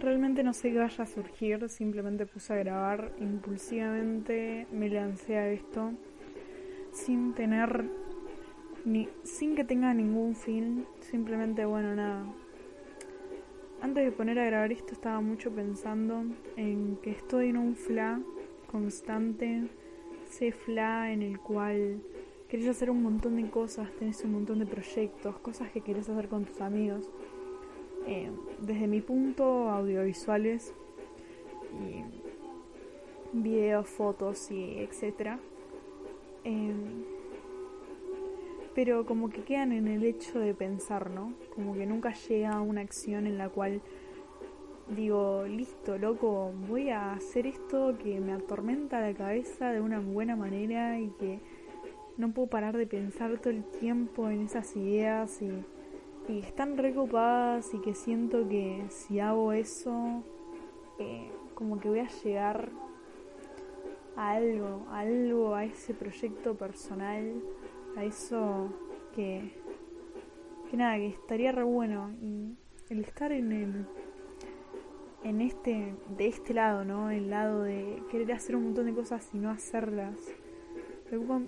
Realmente no sé qué vaya a surgir, simplemente puse a grabar impulsivamente, me lancé a esto sin tener ni sin que tenga ningún fin, simplemente bueno, nada. Antes de poner a grabar esto estaba mucho pensando en que estoy en un fla constante, ese fla en el cual querés hacer un montón de cosas, tenés un montón de proyectos, cosas que querés hacer con tus amigos eh, desde mi punto, audiovisuales y videos, fotos y etcétera. Eh, pero como que quedan en el hecho de pensar, ¿no? Como que nunca llega a una acción en la cual digo, listo, loco, voy a hacer esto que me atormenta la cabeza de una buena manera y que no puedo parar de pensar todo el tiempo en esas ideas y y están recopadas y que siento que si hago eso, eh, como que voy a llegar a algo, a algo, a ese proyecto personal, a eso que, que nada, que estaría re bueno. Y el estar en el en este, de este lado, ¿no? El lado de querer hacer un montón de cosas y no hacerlas.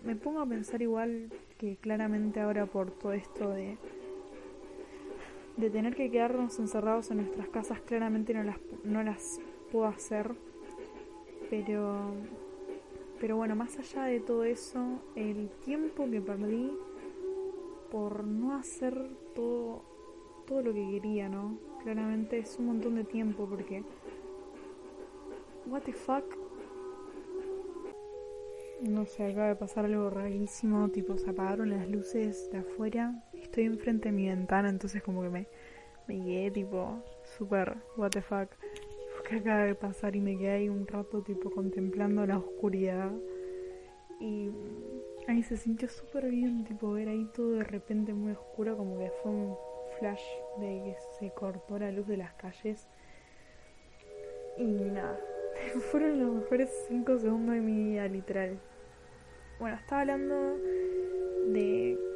Me pongo a pensar igual que claramente ahora por todo esto de de tener que quedarnos encerrados en nuestras casas, claramente no las, no las puedo hacer. Pero, pero bueno, más allá de todo eso, el tiempo que perdí por no hacer todo, todo lo que quería, ¿no? Claramente es un montón de tiempo porque... What the fuck? No sé, acaba de pasar algo rarísimo, tipo se apagaron las luces de afuera estoy enfrente de mi ventana, entonces como que me, me quedé tipo super what the fuck. ¿Qué acaba de pasar? Y me quedé ahí un rato tipo contemplando la oscuridad. Y ahí se sintió súper bien, tipo ver ahí todo de repente muy oscuro, como que fue un flash de que se cortó la luz de las calles. Y nada, fueron los mejores 5 segundos de mi vida, literal. Bueno, estaba hablando de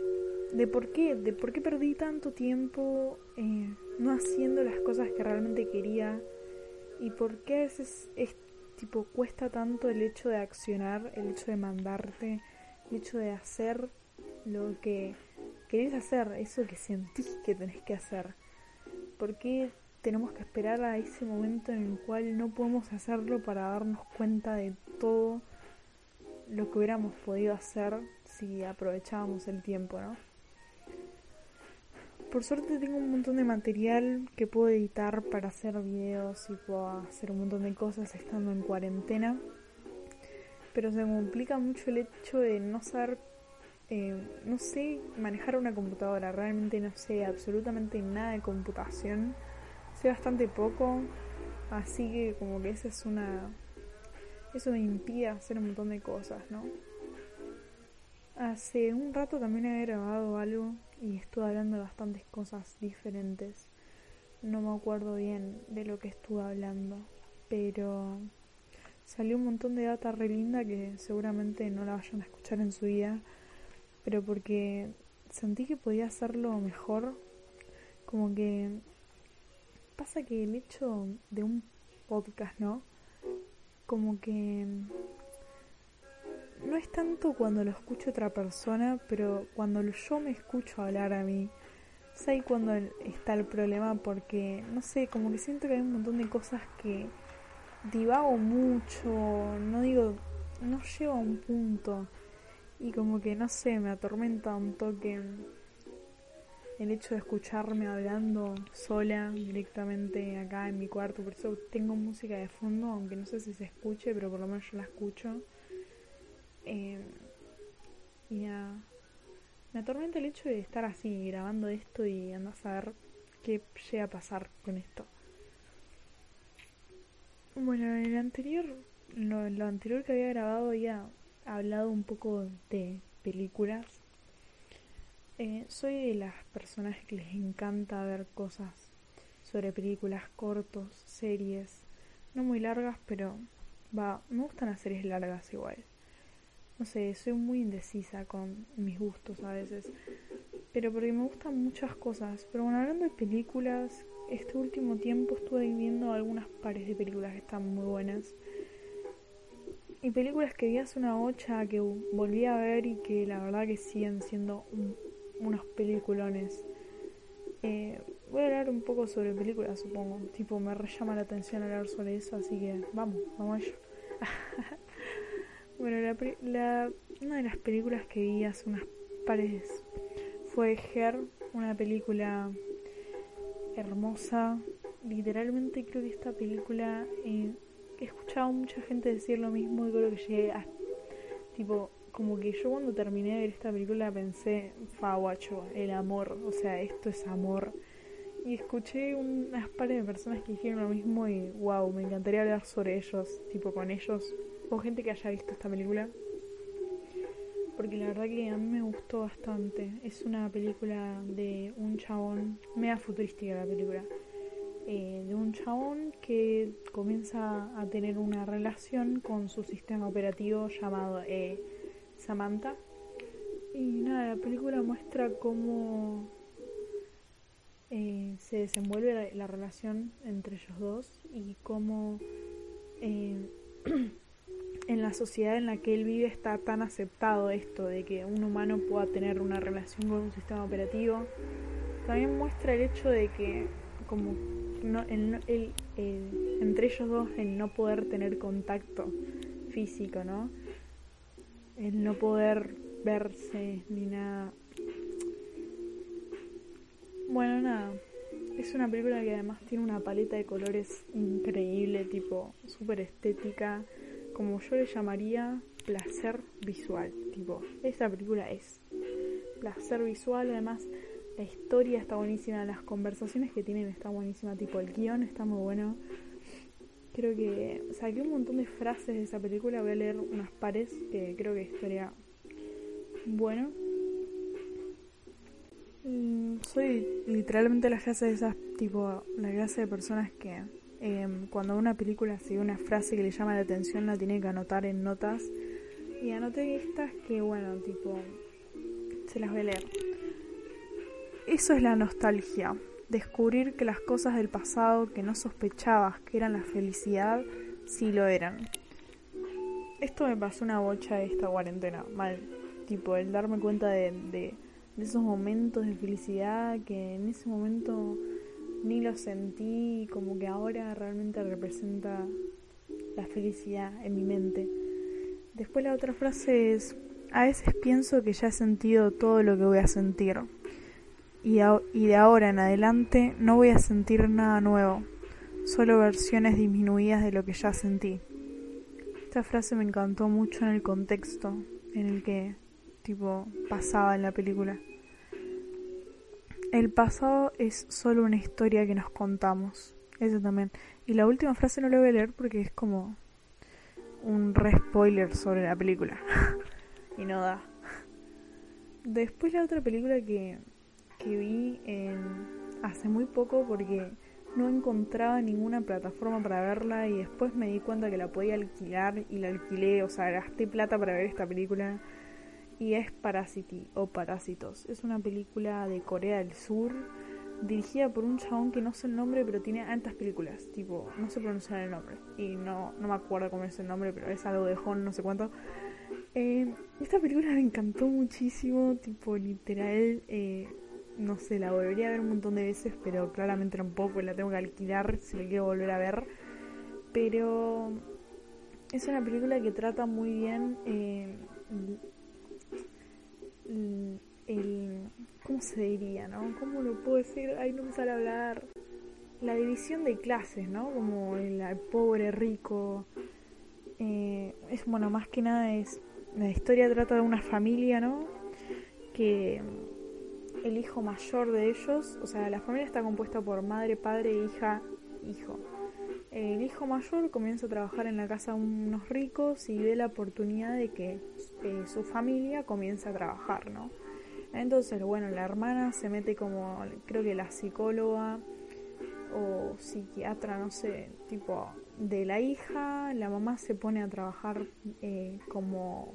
de por qué, de por qué perdí tanto tiempo eh, no haciendo las cosas que realmente quería y por qué a veces es tipo cuesta tanto el hecho de accionar, el hecho de mandarte, el hecho de hacer lo que querés hacer, eso que sentís que tenés que hacer. ¿Por qué tenemos que esperar a ese momento en el cual no podemos hacerlo para darnos cuenta de todo lo que hubiéramos podido hacer si aprovechábamos el tiempo, ¿no? Por suerte tengo un montón de material que puedo editar para hacer videos y puedo hacer un montón de cosas estando en cuarentena. Pero se me complica mucho el hecho de no saber, eh, no sé manejar una computadora. Realmente no sé absolutamente nada de computación. Sé bastante poco. Así que como que esa es una... Eso me impide hacer un montón de cosas, ¿no? Hace un rato también he grabado algo y estuve hablando de bastantes cosas diferentes. No me acuerdo bien de lo que estuve hablando, pero salió un montón de data re linda que seguramente no la vayan a escuchar en su vida, pero porque sentí que podía hacerlo mejor. Como que pasa que el hecho de un podcast, ¿no? Como que no es tanto cuando lo escucho otra persona, pero cuando yo me escucho hablar a mí, es ahí cuando está el problema porque, no sé, como que siento que hay un montón de cosas que divago mucho, no digo, no llego a un punto y como que, no sé, me atormenta un toque el hecho de escucharme hablando sola directamente acá en mi cuarto, por eso tengo música de fondo, aunque no sé si se escuche, pero por lo menos yo la escucho. Eh, me atormenta el hecho de estar así grabando esto y andar a saber qué llega a pasar con esto. Bueno, en el anterior, lo, lo anterior que había grabado había hablado un poco de películas. Eh, soy de las personas que les encanta ver cosas sobre películas cortos, series, no muy largas, pero va, me gustan las series largas igual. No sé, soy muy indecisa con mis gustos a veces. Pero porque me gustan muchas cosas. Pero bueno, hablando de películas, este último tiempo estuve viendo algunas pares de películas que están muy buenas. Y películas que vi hace una ocha que volví a ver y que la verdad que siguen siendo unos peliculones. Eh, voy a hablar un poco sobre películas, supongo. Tipo, me llama la atención hablar sobre eso, así que vamos, vamos a ello. bueno, la, una de las películas que vi hace unas pares fue Her, una película hermosa. Literalmente creo que esta película eh, he escuchado mucha gente decir lo mismo y creo que llegué a tipo como que yo cuando terminé de ver esta película pensé, fa guacho, el amor, o sea, esto es amor. Y escuché unas pares de personas que dijeron lo mismo y wow, me encantaría hablar sobre ellos, tipo con ellos, con gente que haya visto esta película. Porque la verdad que a mí me gustó bastante. Es una película de un chabón, mega futurística la película. Eh, de un chabón que comienza a tener una relación con su sistema operativo llamado eh, Samantha. Y nada, la película muestra cómo eh, se desenvuelve la, relación entre ellos dos y cómo en la sociedad en la que él vive está tan aceptado esto de que un humano pueda tener una relación con un sistema operativo. También muestra el hecho de que como no, el, entre ellos dos el no poder tener contacto físico, ¿no? el no poder verse ni nada. Bueno, nada. Es una película que además tiene una paleta de colores increíble, tipo súper estética, como yo le llamaría placer visual. Tipo, esta película es placer visual, además la historia está buenísima, las conversaciones que tienen están buenísimas, tipo el guion está muy bueno. Creo que saqué un montón de frases de esa película. Voy a leer unas pares que creo que estaría bueno. Mm, soy literalmente la clase de esas, tipo, la clase de personas que em, cuando una película sigue una frase que le llama la atención la tiene que anotar en notas. Y anoté estas que, bueno, tipo, se las voy a leer. Eso es la nostalgia descubrir que las cosas del pasado que no sospechabas que eran la felicidad, sí lo eran. Esto me pasó una bocha esta cuarentena, mal. Tipo, el darme cuenta de, de, esos momentos de felicidad que en ese momento ni lo sentí, como que ahora realmente representa la felicidad en mi mente. Después la otra frase es, a veces pienso que ya he sentido todo lo que voy a sentir y, de ahora en adelante no voy a sentir nada nuevo, solo versiones disminuidas de lo que ya sentí. Esta frase me encantó mucho en el contexto en el que tipo pasaba en la película. El pasado es solo una historia que nos contamos. Eso también. Y la última frase no la voy a leer porque es como un re spoiler sobre la película. y no da. Después la otra película que que vi hace muy poco porque no encontraba ninguna plataforma para verla y después me di cuenta que la podía alquilar y la alquilé, o sea, gasté plata para ver esta película y es Parasity o Parásitos. Es una película de Corea del Sur dirigida por un chabón que no sé el nombre, pero tiene altas películas, tipo, no sé pronunciar el nombre y no, no me acuerdo cómo es el nombre, pero es algo de Hon, no sé cuánto. Eh, esta película me encantó muchísimo, tipo, literal. Eh, no sé, la volvería a ver un montón de veces, pero claramente tampoco la tengo que alquilar si la quiero volver a ver. Pero es una película que trata muy bien eh, el, ¿Cómo se diría, no? ¿Cómo lo puedo decir? Ay, no me sale hablar. La división de clases, ¿no? Como el, pobre, rico. Eh, es, bueno, más que nada es. La historia trata de una familia, ¿no? Que el hijo mayor de ellos, o sea, la familia está compuesta por madre, padre, hija, hijo. El hijo mayor comienza a trabajar en la casa de unos ricos y ve la oportunidad de que eh, su familia comience a trabajar, ¿no? Entonces, bueno, la hermana se mete como, creo que la psicóloga o psiquiatra, no sé, tipo de la hija, la mamá se pone a trabajar eh, como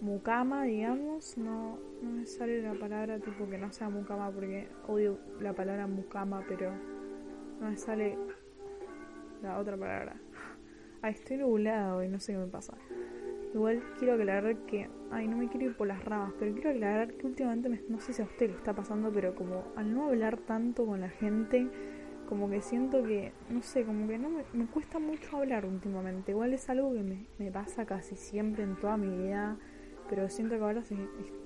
mucama, digamos, no, no me sale la palabra tipo que no sea mucama porque odio la palabra mucama, pero no me sale la otra palabra. Ay, estoy nublada hoy, no sé qué me pasa. Igual quiero aclarar que, ay, no me quiero ir por las ramas, pero quiero aclarar que últimamente, no sé si a usted le está pasando, pero como al no hablar tanto con la gente, como que siento que, no sé, como que no me, me cuesta mucho hablar últimamente. Igual es algo que me, me pasa casi siempre en toda mi vida pero siento que ahora se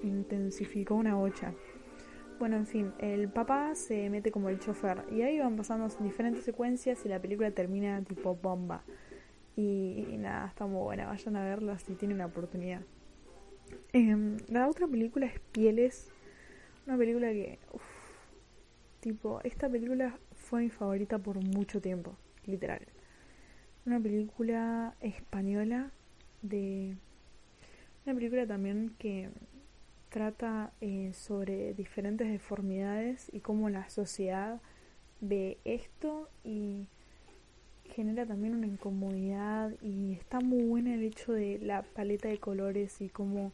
intensificó una bocha. Bueno, en fin, el papá se mete como el chofer y ahí van pasando diferentes secuencias y la película termina tipo bomba. Y, nada, está muy buena, vayan a verla si tienen la oportunidad. Em, la otra película es Pieles, una película que, tipo, esta película fue mi favorita por mucho tiempo, literal. Una película española de una película también que trata eh, sobre diferentes deformidades y cómo la sociedad ve esto y genera también una incomodidad y está muy buena el hecho de la paleta de colores y cómo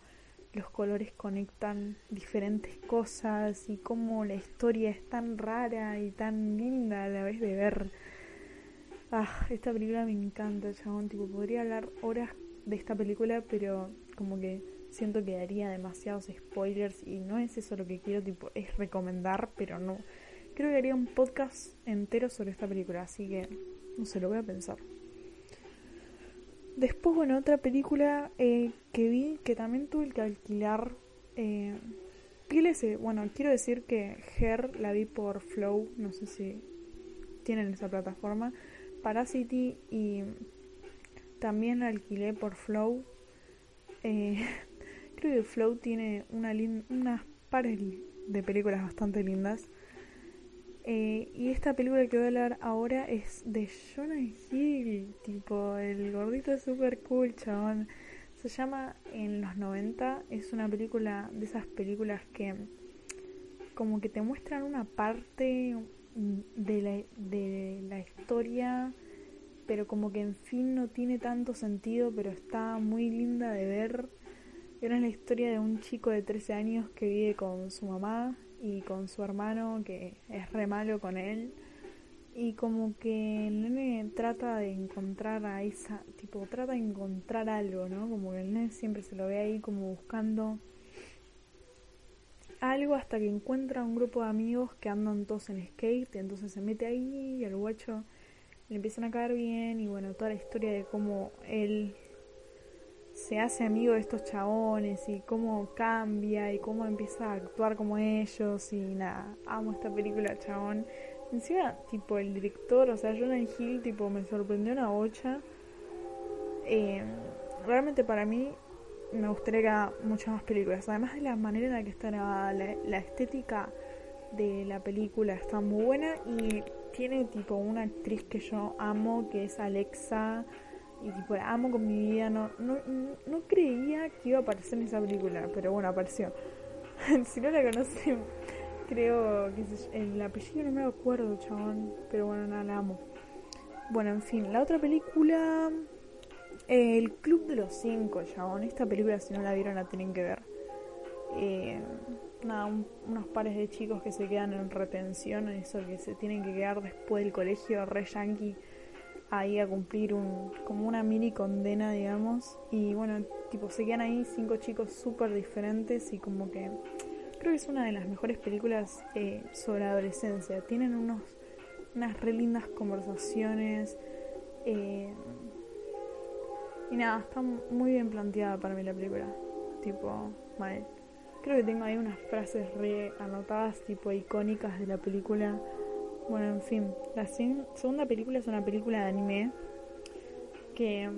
los colores conectan diferentes cosas y cómo la historia es tan rara y tan linda a la vez de ver. Ah, esta película me encanta, chabón. Tipo, podría hablar horas de esta película, pero como que siento que daría demasiados spoilers y no es eso lo que quiero, tipo, es recomendar, pero no. Creo que haría un podcast entero sobre esta película, así que no sé, lo voy a pensar. Después, bueno, otra película eh, que vi que también tuve que alquilar. Eh, ese bueno, quiero decir que Her la vi por Flow, no sé si tienen esa plataforma. Parasity y también alquilé por Flow. Eh, creo Flow tiene una unas pares de películas bastante lindas. Eh, y esta película que voy a hablar ahora es de Jonah Hill, tipo, el gordito super cool, chabón. Se llama En los 90, es una película de esas películas que como que te muestran una parte de la, de la historia pero como que en fin no tiene tanto sentido, pero está muy linda de ver. Era la historia de un chico de 13 años que vive con su mamá y con su hermano que es re malo con él. Y como que el nene trata de encontrar a esa, tipo, trata de encontrar algo, ¿no? Como que el nene siempre se lo ve ahí como buscando algo hasta que encuentra un grupo de amigos que andan todos en skate, entonces se mete ahí y el guacho le empiezan a caer bien y bueno, toda la historia de cómo él se hace amigo de estos chabones y cómo cambia y cómo empieza a actuar como ellos y nada, amo esta película, chabón. Encima, tipo, el director, o sea, Jonah Hill, tipo, me sorprendió una bocha. Eh, realmente para mí me gustaría que haga muchas más películas. Además de la manera en la que está grabada, la estética de la película está muy buena y tiene tipo una actriz que yo amo, que es Alexa, y tipo la amo con mi vida. No, no, no creía que iba a aparecer en esa película, pero bueno, apareció. si no la conocen, creo que el apellido no me acuerdo, chabón, pero bueno, nada, la amo. Bueno, en fin, la otra película, El Club de los Cinco, chabón. Esta película, si no la vieron, la tienen que ver. Eh, nada, unos pares de chicos que se quedan en retención, eso que se tienen que quedar después del colegio re yankee ahí a cumplir un como una mini condena, digamos, y bueno, tipo se quedan ahí cinco chicos súper diferentes y como que creo que es una de las mejores películas eh, sobre adolescencia. Tienen unos unas re lindas conversaciones eh, y nada, está muy bien planteada para mí la película, tipo mal. Creo que tengo ahí unas frases re anotadas, tipo icónicas de la película. Bueno, en fin, la segunda película es una película de anime que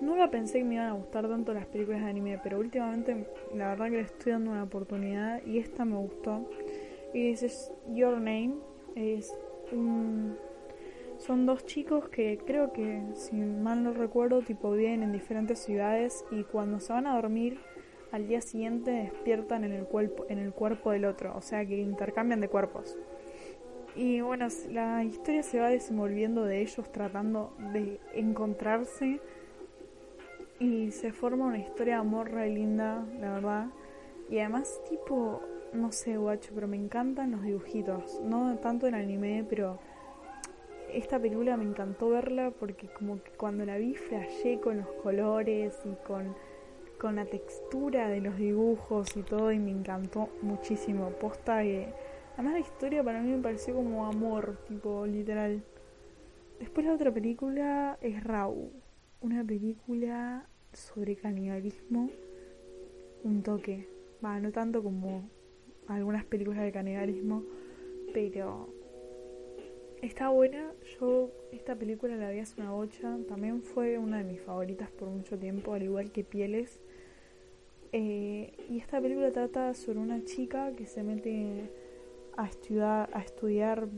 nunca pensé que me iban a gustar tanto las películas de anime, pero últimamente la verdad que le estoy dando una oportunidad y esta me gustó. Y es Your Name, es un son dos chicos que creo que, si mal no recuerdo, tipo viven en diferentes ciudades y cuando se van a dormir al día siguiente despiertan en el, cuerpo, en el cuerpo del otro, o sea que intercambian de cuerpos. Y bueno, la historia se va desenvolviendo de ellos tratando de encontrarse Y se forma una historia de amor re linda, la verdad. Y además, tipo, no sé, guacho, pero me encantan los dibujitos. No tanto en anime, pero esta película me encantó verla porque como que cuando la vi flashé con los colores y con, con la textura de los dibujos y todo y me encantó muchísimo. Posta que... Además la historia para mí me pareció como amor, tipo literal. Después la otra película es Raw, una película sobre canibalismo, un toque. Va, no tanto como algunas películas de canibalismo, pero está buena. Yo esta película la vi hace una bocha, también fue una de mis favoritas por mucho tiempo, al igual que Pieles. Eh, y esta película trata sobre una chica que se mete a estudiar, a estudiar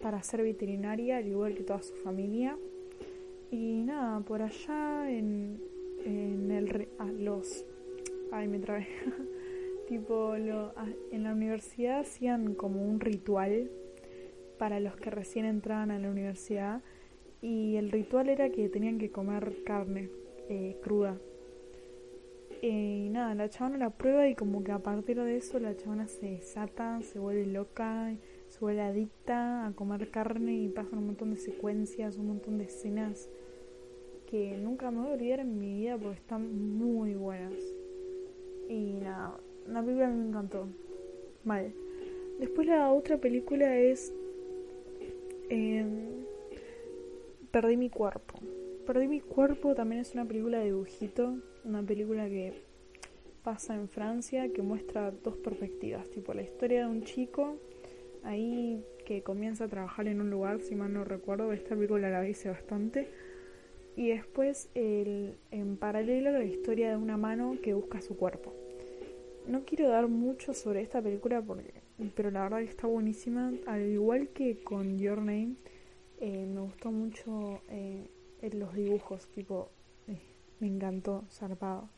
para ser veterinaria, al igual que toda su familia. Y nada, por allá en, en el... Los... Ay, me trabé. tipo, lo, en la universidad hacían como un ritual para los que recién entraban a la universidad y el ritual era que tenían que comer carne eh, cruda. Y nada, la chavana la prueba y como que a partir de eso la chavana se desata, se vuelve loca, se vuelve adicta a comer carne y pasan un montón de secuencias, un montón de escenas que nunca me voy a olvidar en mi vida porque están muy buenas. Y nada, la película me encantó. Mal. Después la otra película es em, Perdí mi cuerpo. Perdí mi cuerpo también es una película de dibujito, una película que pasa en Francia que muestra dos perspectivas, tipo la historia de un chico ahí que comienza a trabajar en un lugar, si mal no recuerdo, esta película la hice bastante. Y después el, en paralelo la historia de una mano que busca su cuerpo. No quiero dar mucho sobre esta película porque, pero la verdad que está buenísima. Al igual que con Your Name, eh, me gustó mucho eh, los dibujos, tipo, me encantó, zarpado.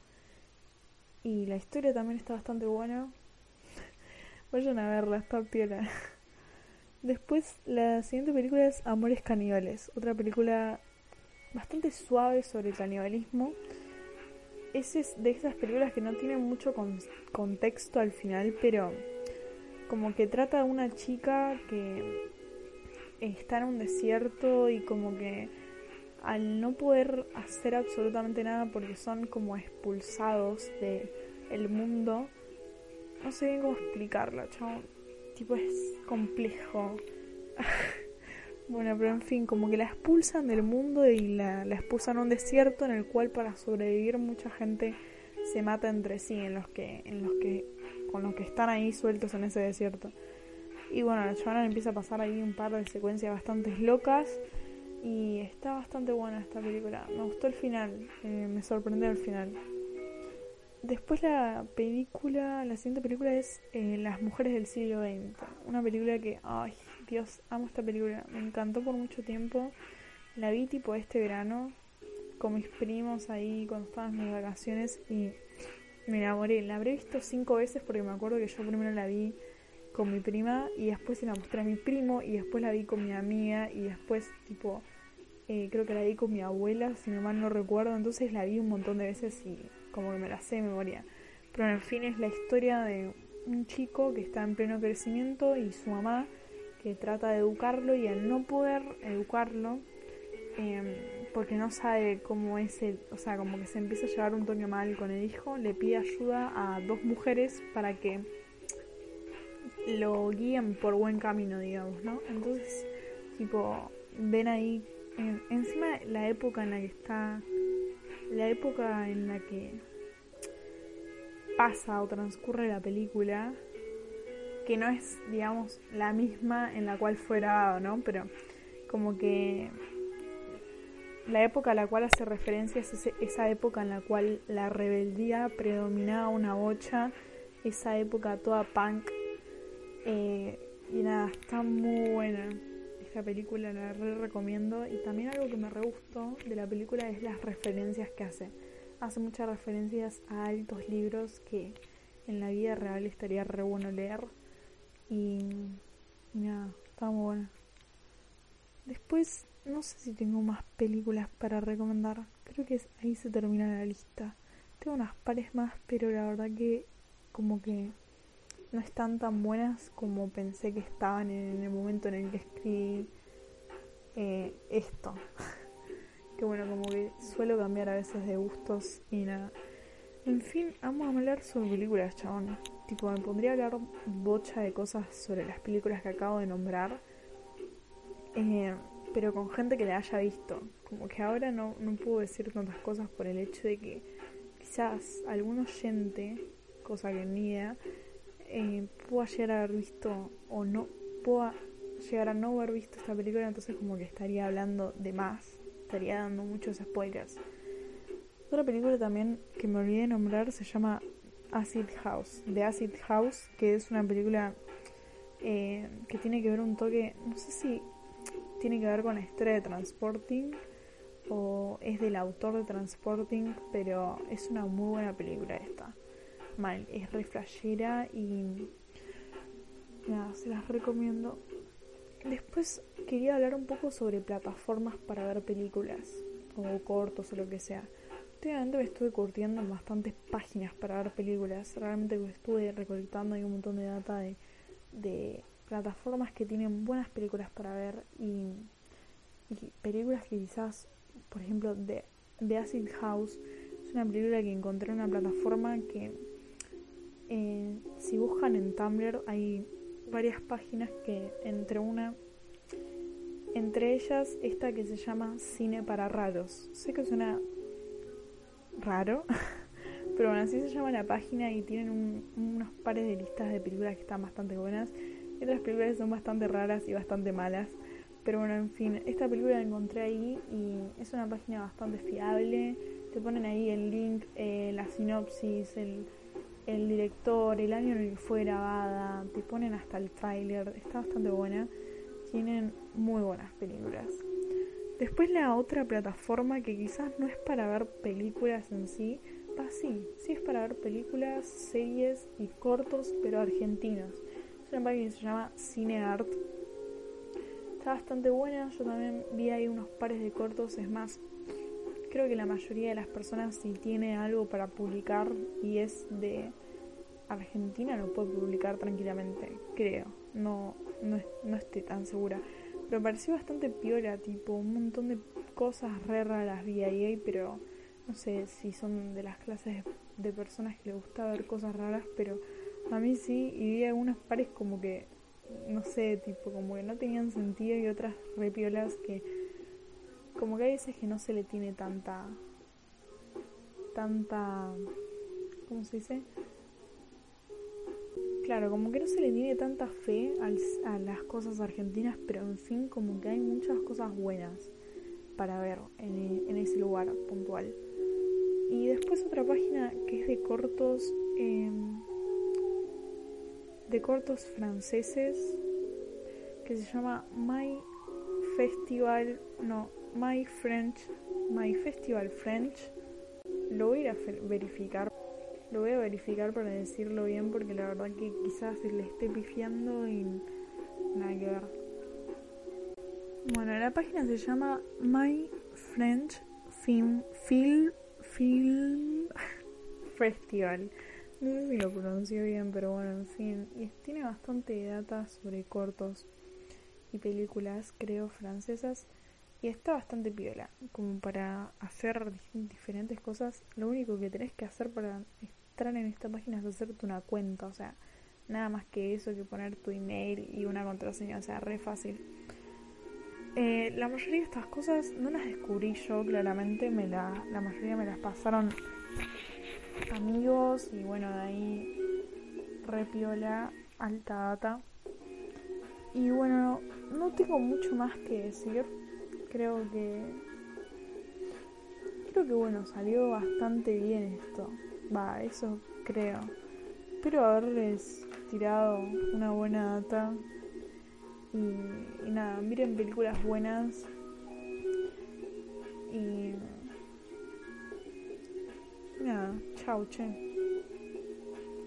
Y la historia también está bastante buena. Vayan a verla, está piola. Después, la siguiente película es Amores Caníbales, otra película bastante suave sobre el canibalismo es de esas películas que no tienen mucho contexto al final, pero como que trata de una chica que está en un desierto y como que al no poder hacer absolutamente nada porque son como expulsados de el mundo, no sé bien cómo explicarlo, chao. Tipo es complejo. Bueno, pero en fin, como que la expulsan del mundo y la, expulsan a un desierto en el cual para sobrevivir mucha gente se mata entre sí en los que, en los que, con los que están ahí sueltos en ese desierto. Y bueno, la chavana empieza a pasar ahí un par de secuencias bastante locas y está bastante buena esta película. Me gustó el final, eh, me sorprendió el final. Después la película, la siguiente película es eh, Las mujeres del siglo XX. Una película que, ay, Dios, amo esta película. Me encantó por mucho tiempo. La vi tipo este verano con mis primos ahí cuando estaban mis vacaciones y me enamoré. La habré visto cinco veces porque me acuerdo que yo primero la vi con mi prima y después se la mostré a mi primo y después la vi con mi amiga y después tipo eh, creo que la vi con mi abuela si no mal no recuerdo. Entonces la vi un montón de veces y como que me la sé de memoria. Pero en fin es la historia de un chico que está en pleno crecimiento y su mamá que trata de educarlo y al no poder educarlo, em, porque no sabe cómo es el, o sea, como que se empieza a llevar un tono mal con el hijo, le pide ayuda a dos mujeres para que lo guíen por buen camino, digamos, ¿no? Entonces, tipo, ven ahí, encima la época en la que está, la época en la que pasa o transcurre la película, que no es, digamos, la misma en la cual fue grabado, ¿no? Pero como que la época a la cual hace referencia es esa época en la cual la rebeldía predominaba una bocha, esa época toda punk. Eh, y nada, está muy buena. Esta película la re recomiendo. Y también algo que me re gustó de la película es las referencias que hace. Hace muchas referencias a altos libros que en la vida real estaría re bueno leer. Y, nada, está muy buena. Después no sé si tengo más películas para recomendar. Creo que ahí se termina la lista. Tengo unas pares más, pero la verdad que como que no están tan buenas como pensé que estaban en el momento en el que escribí eh, esto. que bueno, como que suelo cambiar a veces de gustos y nada. En fin, vamos a hablar sobre películas, chabón. Tipo, me pondría a hablar bocha de cosas sobre las películas que acabo de nombrar. Eh, pero con gente que la haya visto. Como que ahora no, no puedo decir tantas cosas por el hecho de que quizás algún oyente, cosa que ni idea, eh, pueda llegar a haber visto o no, pueda llegar a no haber visto esta película, entonces como que estaría hablando de más, estaría dando muchos spoilers. Otra película también que me olvidé de nombrar se llama Acid House, de Acid House, que es una película eh, que tiene que ver un toque, no sé si tiene que ver con la historia de Transporting o es del autor de Transporting, pero es una muy buena película esta. Mal, es re y nada, se las recomiendo. Después quería hablar un poco sobre plataformas para ver películas o cortos o lo que sea. Últimamente me estuve curtiendo en bastantes páginas para ver películas. Realmente estuve recolectando ahí un montón de data de, de plataformas que tienen buenas películas para ver y, películas que quizás, por ejemplo, de, de Acid House es una película que encontré en una plataforma que eh, si buscan en Tumblr hay varias páginas que entre una entre ellas esta que se llama Cine para Raros. Sé que suena raro, pero bueno, así se llama la página y tienen unos pares de listas de películas que están bastante buenas y otras películas son bastante raras y bastante malas. Pero bueno, en fin, esta película la encontré ahí y es una página bastante fiable. Te ponen ahí el link, eh, la sinopsis, el, el director, el año en el que fue grabada, te ponen hasta el tráiler, está bastante buena. Tienen muy buenas películas. Después la otra plataforma que quizás no es para ver películas en sí, va sí, sí es para ver películas, series y cortos, pero argentinos. Es una página que se llama CineArt. Está bastante buena, yo también vi ahí unos pares de cortos, es más, creo que la mayoría de las personas si tiene algo para publicar y es de Argentina lo puede publicar tranquilamente, creo, no, no, no estoy tan segura. Pero pareció bastante piola, tipo, un montón de cosas re raras vi ahí, pero no sé si son de las clases de personas que les gusta ver cosas raras, pero a mí sí, y vi algunos pares como que, no sé, tipo, como que no tenían sentido y otras repiolas que, como que hay veces que no se le tiene tanta, tanta, ¿cómo se dice? Claro, como que no se le tiene tanta fe a las cosas argentinas, pero en fin, como que hay muchas cosas buenas para ver en, ese lugar puntual. Y después otra página que es de cortos. Eh, de cortos franceses que se llama My Festival, no, My French, My Festival French. Lo voy a verificar, lo voy a verificar para decirlo bien porque la verdad que quizás le esté pifiando y nada que ver. Bueno, la página se llama My French Film, Film, Film Festival. No sé si lo pronuncio bien, pero bueno, en fin. Y tiene bastante data sobre cortos y películas, creo, francesas. Y está bastante piola, como para hacer diferentes cosas. Lo único que tenés que hacer para entrar en esta página es hacerte una cuenta, o sea, nada más que eso, que poner tu email y una contraseña, o sea, re fácil. Eh, la mayoría de estas cosas no las descubrí yo, claramente, me la, la mayoría me las pasaron amigos y bueno, de ahí repiola, alta data. Y bueno, no tengo mucho más que decir. Creo que. Creo que bueno, salió bastante bien esto. Va, eso creo. Espero haberles tirado una buena data. Y, y nada, miren películas buenas. Y Nada, chau, che.